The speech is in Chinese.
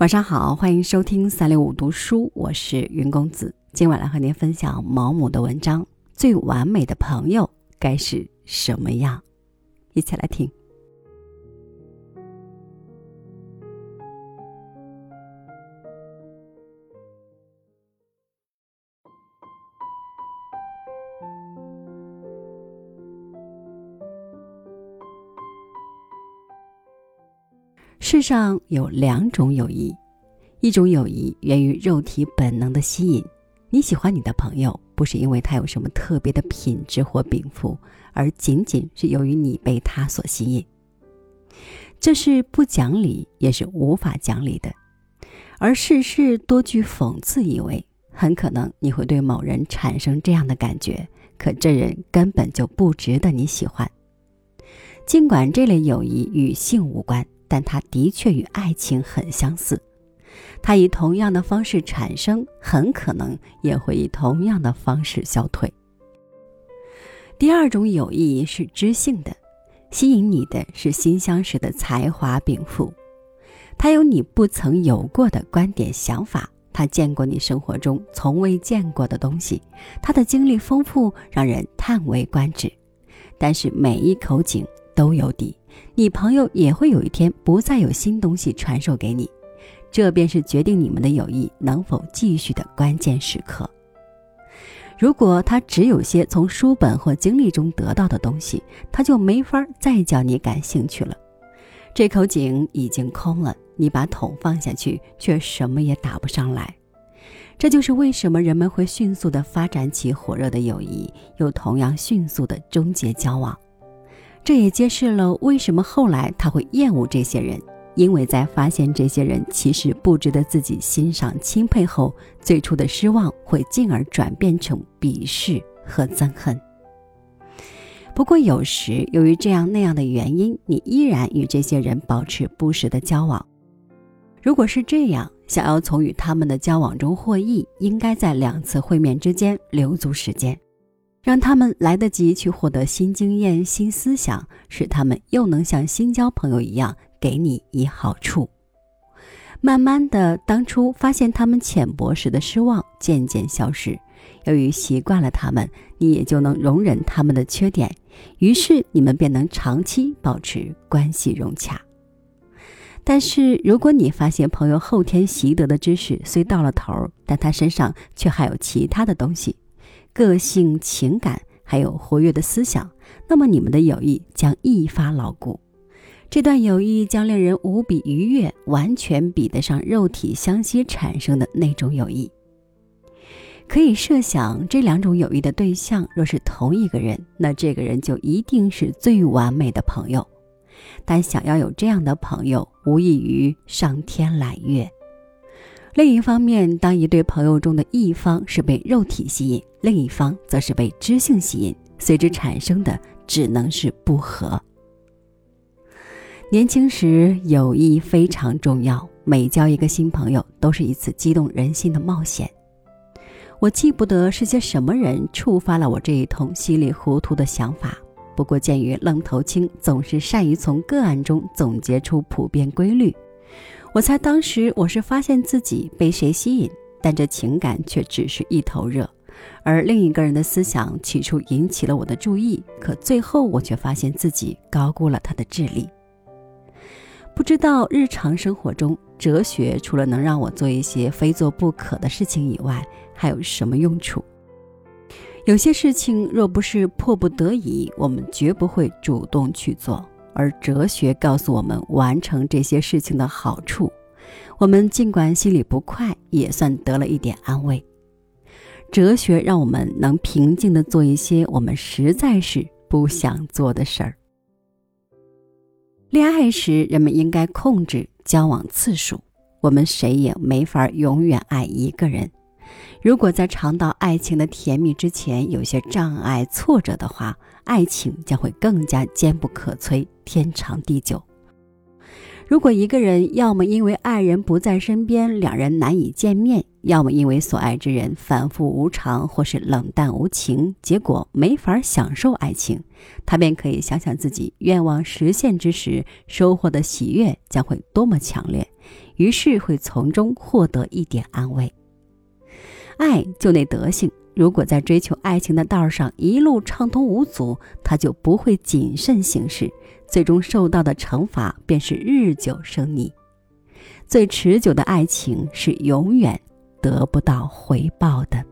晚上好，欢迎收听三六五读书，我是云公子。今晚来和您分享毛姆的文章《最完美的朋友该是什么样》，一起来听。世上有两种友谊，一种友谊源于肉体本能的吸引。你喜欢你的朋友，不是因为他有什么特别的品质或禀赋，而仅仅是由于你被他所吸引。这是不讲理，也是无法讲理的。而事事多具讽刺意味，很可能你会对某人产生这样的感觉：可这人根本就不值得你喜欢。尽管这类友谊与性无关。但它的确与爱情很相似，它以同样的方式产生，很可能也会以同样的方式消退。第二种友谊是知性的，吸引你的是新相识的才华禀赋，他有你不曾有过的观点想法，他见过你生活中从未见过的东西，他的经历丰富，让人叹为观止。但是每一口井。都有底，你朋友也会有一天不再有新东西传授给你，这便是决定你们的友谊能否继续的关键时刻。如果他只有些从书本或经历中得到的东西，他就没法再叫你感兴趣了。这口井已经空了，你把桶放下去，却什么也打不上来。这就是为什么人们会迅速的发展起火热的友谊，又同样迅速的终结交往。这也揭示了为什么后来他会厌恶这些人，因为在发现这些人其实不值得自己欣赏钦佩后，最初的失望会进而转变成鄙视和憎恨。不过有时由于这样那样的原因，你依然与这些人保持不时的交往。如果是这样，想要从与他们的交往中获益，应该在两次会面之间留足时间。让他们来得及去获得新经验、新思想，使他们又能像新交朋友一样给你以好处。慢慢的，当初发现他们浅薄时的失望渐渐消失。由于习惯了他们，你也就能容忍他们的缺点，于是你们便能长期保持关系融洽。但是，如果你发现朋友后天习得的知识虽到了头，但他身上却还有其他的东西。个性、情感，还有活跃的思想，那么你们的友谊将一发牢固。这段友谊将令人无比愉悦，完全比得上肉体相吸产生的那种友谊。可以设想，这两种友谊的对象若是同一个人，那这个人就一定是最完美的朋友。但想要有这样的朋友，无异于上天揽月。另一方面，当一对朋友中的一方是被肉体吸引，另一方则是被知性吸引，随之产生的只能是不和。年轻时，友谊非常重要，每交一个新朋友都是一次激动人心的冒险。我记不得是些什么人触发了我这一通稀里糊涂的想法，不过鉴于愣头青总是善于从个案中总结出普遍规律。我猜当时我是发现自己被谁吸引，但这情感却只是一头热，而另一个人的思想起初引起了我的注意，可最后我却发现自己高估了他的智力。不知道日常生活中哲学除了能让我做一些非做不可的事情以外，还有什么用处？有些事情若不是迫不得已，我们绝不会主动去做。而哲学告诉我们完成这些事情的好处，我们尽管心里不快，也算得了一点安慰。哲学让我们能平静地做一些我们实在是不想做的事儿。恋爱时，人们应该控制交往次数，我们谁也没法永远爱一个人。如果在尝到爱情的甜蜜之前有些障碍、挫折的话，爱情将会更加坚不可摧、天长地久。如果一个人要么因为爱人不在身边，两人难以见面；要么因为所爱之人反复无常或是冷淡无情，结果没法享受爱情，他便可以想想自己愿望实现之时收获的喜悦将会多么强烈。于是会从中获得一点安慰。爱就那德性，如果在追求爱情的道上一路畅通无阻，他就不会谨慎行事，最终受到的惩罚便是日久生腻。最持久的爱情是永远得不到回报的。